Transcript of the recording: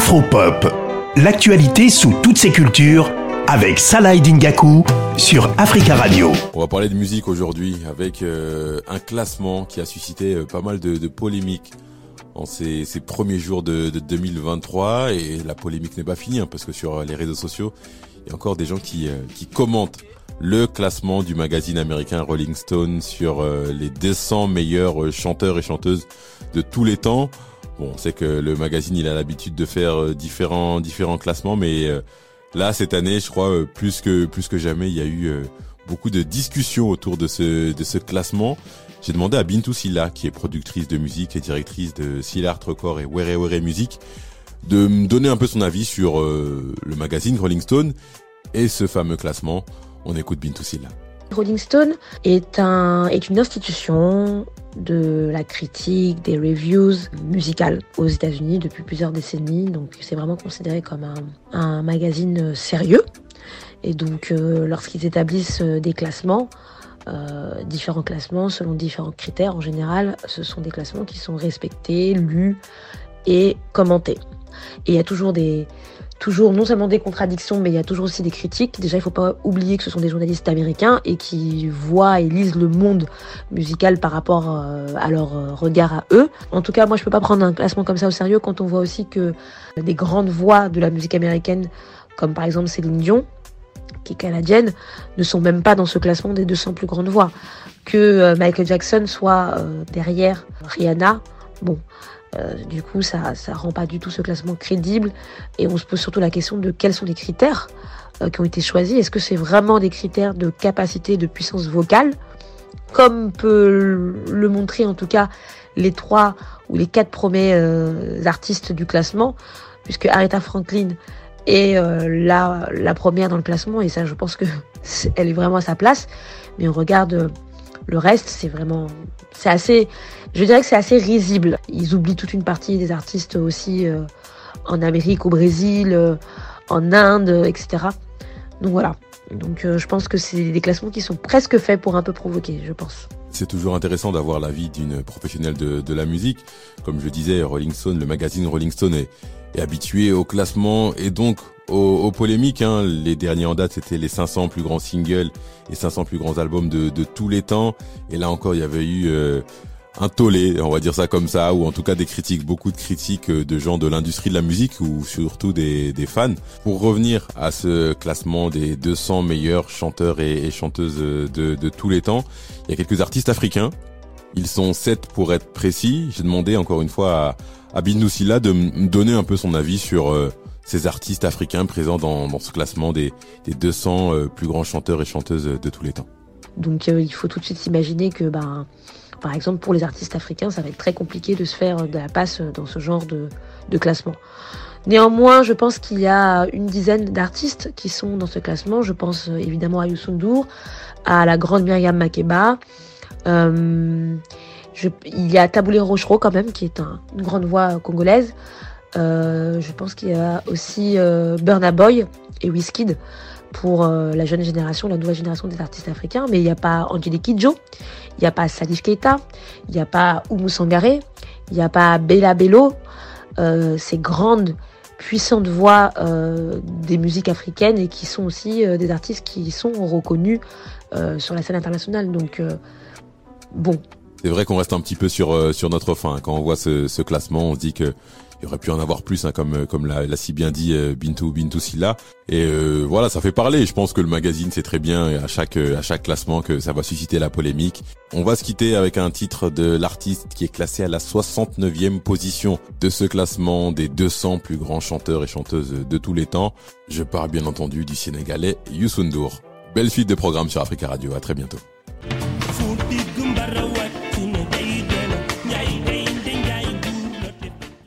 Afropop, l'actualité sous toutes ses cultures avec Salah Dingaku sur Africa Radio. On va parler de musique aujourd'hui avec euh, un classement qui a suscité euh, pas mal de, polémiques en ces, premiers jours de, de, 2023 et la polémique n'est pas finie hein, parce que sur les réseaux sociaux il y a encore des gens qui, euh, qui commentent le classement du magazine américain Rolling Stone sur les 200 meilleurs chanteurs et chanteuses de tous les temps. Bon, on sait que le magazine il a l'habitude de faire différents différents classements, mais Là, cette année, je crois, euh, plus que plus que jamais, il y a eu euh, beaucoup de discussions autour de ce de ce classement. J'ai demandé à Bintou Silla, qui est productrice de musique et directrice de Silla Art Record et Were Were Music, de me donner un peu son avis sur euh, le magazine Rolling Stone et ce fameux classement. On écoute Bintou Silla. Rolling Stone est, un, est une institution de la critique, des reviews musicales aux États-Unis depuis plusieurs décennies. Donc c'est vraiment considéré comme un, magazine sérieux. Et donc euh, lorsqu'ils établissent euh, des classements, euh, différents classements selon différents critères, en général, ce sont des classements qui sont respectés, lus et commentés. Et il y a toujours des, toujours non seulement des contradictions, mais il y a toujours aussi des critiques. Déjà, il ne faut pas oublier que ce sont des journalistes américains et qui voient et lisent le monde musical par rapport euh, à leur euh, regard à eux. En tout cas, moi, je peux pas prendre un classement comme ça au sérieux quand on voit aussi que des grandes voix de la musique américaine, comme par exemple Céline Dion, qui est canadienne, ne sont même pas dans ce classement des 200 plus grandes voix. Que euh, Michael Jackson soit derrière Rihanna, bon, euh, du coup, ça ça rend pas du tout ce classement crédible. Et on se pose surtout la question de quels sont les critères euh, qui ont été choisis. Est-ce que c'est vraiment des critères de capacité, de puissance vocale, comme peut le montrer en tout cas les trois ou les quatre premiers euh, artistes du classement, puisque Aretha Franklin est la, la première dans le classement, et ça, je pense que est, elle est vraiment à sa place. Mais on regarde le reste, c'est vraiment, c'est assez, je dirais que c'est assez risible. Ils oublient toute une partie des artistes aussi euh, en Amérique, au Brésil, euh, en Inde, etc. Donc voilà. Donc euh, je pense que c'est des classements qui sont presque faits pour un peu provoquer, je pense. C'est toujours intéressant d'avoir l'avis d'une professionnelle de, de, la musique. Comme je disais, Rolling Stone, le magazine Rolling Stone est, est habitué au classement et donc aux, polémiques. Hein. Les derniers en date, c'était les 500 plus grands singles et 500 plus grands albums de, de tous les temps. Et là encore, il y avait eu euh, un tollé, on va dire ça comme ça, ou en tout cas des critiques, beaucoup de critiques euh, de gens de l'industrie de la musique ou surtout des, des, fans. Pour revenir à ce classement des 200 meilleurs chanteurs et, chanteuses de, de, tous les temps, il y a quelques artistes africains. Ils sont sept pour être précis. J'ai demandé encore une fois à, à Bin de me donner un peu son avis sur euh, ces artistes africains présents dans, ce classement des, des 200 euh, plus grands chanteurs et chanteuses de tous les temps. Donc euh, il faut tout de suite s'imaginer que, ben, par exemple, pour les artistes africains, ça va être très compliqué de se faire de la passe dans ce genre de, classement. Néanmoins, je pense qu'il y a une dizaine d'artistes qui sont dans ce classement. Je pense euh, évidemment à Youssou N'Dour, à la grande Myriam Makeba. Il y a Taboulé Rochereau quand même, qui est un, une grande voix congolaise. Euh, je pense qu'il y a aussi euh, Burna Boy et Wizkid pour euh, la jeune génération, la nouvelle génération des artistes africains. Mais il n'y a pas Angelique Kidjo, il n'y a pas Salif Keita, il n'y a pas Oumou Sangaré, il n'y a pas Bella Bello. Ces grandes, puissantes voix des musiques africaines et qui sont aussi des artistes qui sont reconnus sur la scène internationale. Donc, bon. C'est vrai qu'on reste un petit peu sur, sur notre fin. Quand on voit ce classement, on se dit que il aurait pu en avoir plus, hein, comme comme l'a si bien dit euh, Bintou Bintou Silla. Et euh, voilà, ça fait parler. Je pense que le magazine sait très bien à chaque classement que ça va susciter la polémique. On va se quitter avec un titre de l'artiste qui est classé à la 69e position de ce classement des 200 plus grands chanteurs et chanteuses de tous les temps. Je parle bien entendu du Sénégalais Youssou N'Dour. Belle suite de programmes sur Africa Radio. À très bientôt.